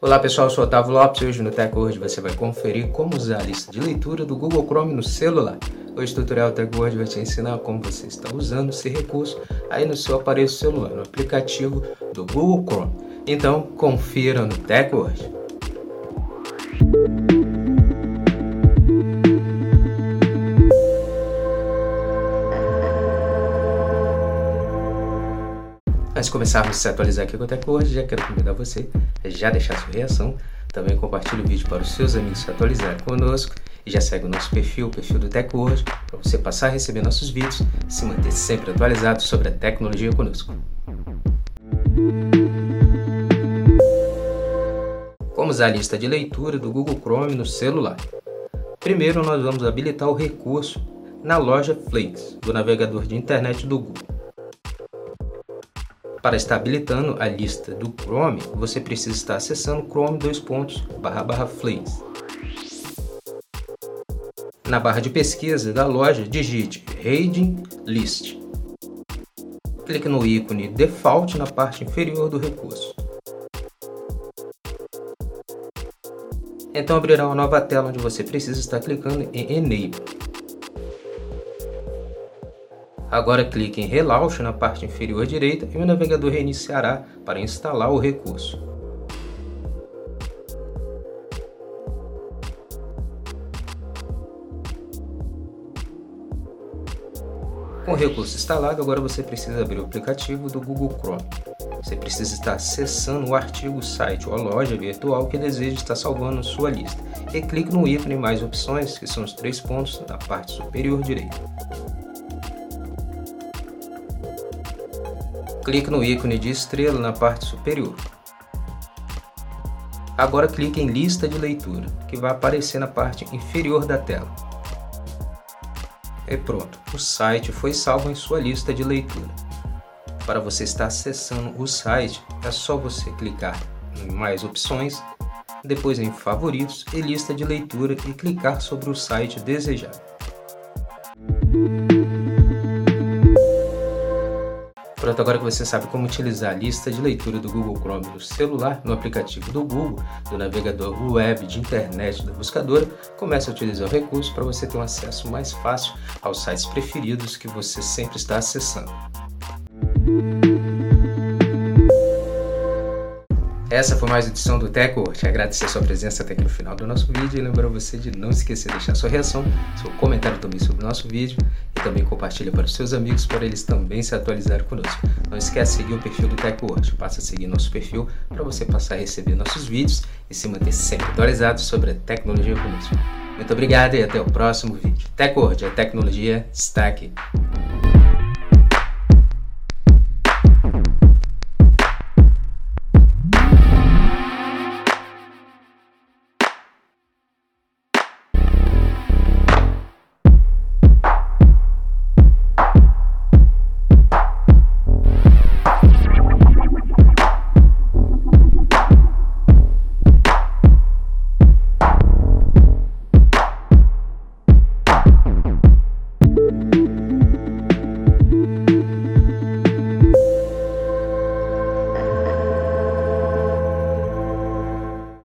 Olá pessoal, eu sou Otávio Lopes e hoje no TechWord você vai conferir como usar a lista de leitura do Google Chrome no celular. Hoje o tutorial TechWord vai te ensinar como você está usando esse recurso aí no seu aparelho celular, no aplicativo do Google Chrome. Então confira no TechWord. Antes de começarmos a se atualizar aqui com o TechWord, já quero convidar você a já deixar sua reação, também compartilhe o vídeo para os seus amigos se atualizarem conosco e já segue o nosso perfil, o perfil do TechWord, para você passar a receber nossos vídeos e se manter sempre atualizado sobre a tecnologia conosco. Como usar a lista de leitura do Google Chrome no celular? Primeiro, nós vamos habilitar o recurso na loja Flix do navegador de internet do Google. Para estar habilitando a lista do Chrome, você precisa estar acessando chrome dois pontos, barra, barra Flames. Na barra de pesquisa da loja, digite Reading List. Clique no ícone Default na parte inferior do recurso. Então abrirá uma nova tela onde você precisa estar clicando em Enable. Agora clique em Relaunch na parte inferior direita e o navegador reiniciará para instalar o recurso. Com o recurso instalado, agora você precisa abrir o aplicativo do Google Chrome. Você precisa estar acessando o artigo, site ou a loja virtual que deseja estar salvando sua lista e clique no ícone Mais Opções, que são os três pontos na parte superior direita. Clique no ícone de estrela na parte superior. Agora clique em Lista de leitura, que vai aparecer na parte inferior da tela. E pronto, o site foi salvo em sua lista de leitura. Para você estar acessando o site, é só você clicar em Mais opções, depois em Favoritos e Lista de leitura e clicar sobre o site desejado. Pronto, agora que você sabe como utilizar a lista de leitura do Google Chrome no celular, no aplicativo do Google, do navegador web, de internet, da buscadora, comece a utilizar o recurso para você ter um acesso mais fácil aos sites preferidos que você sempre está acessando. Essa foi mais uma edição do TechWord. Agradecer a sua presença até aqui no final do nosso vídeo e lembrar você de não esquecer de deixar sua reação, seu comentário também sobre o nosso vídeo e também compartilha para os seus amigos para eles também se atualizarem conosco. Não esquece de seguir o perfil do TechWord. Passa a seguir nosso perfil para você passar a receber nossos vídeos e se manter sempre atualizado sobre a tecnologia conosco. Muito obrigado e até o próximo vídeo. TechWord, a tecnologia está aqui.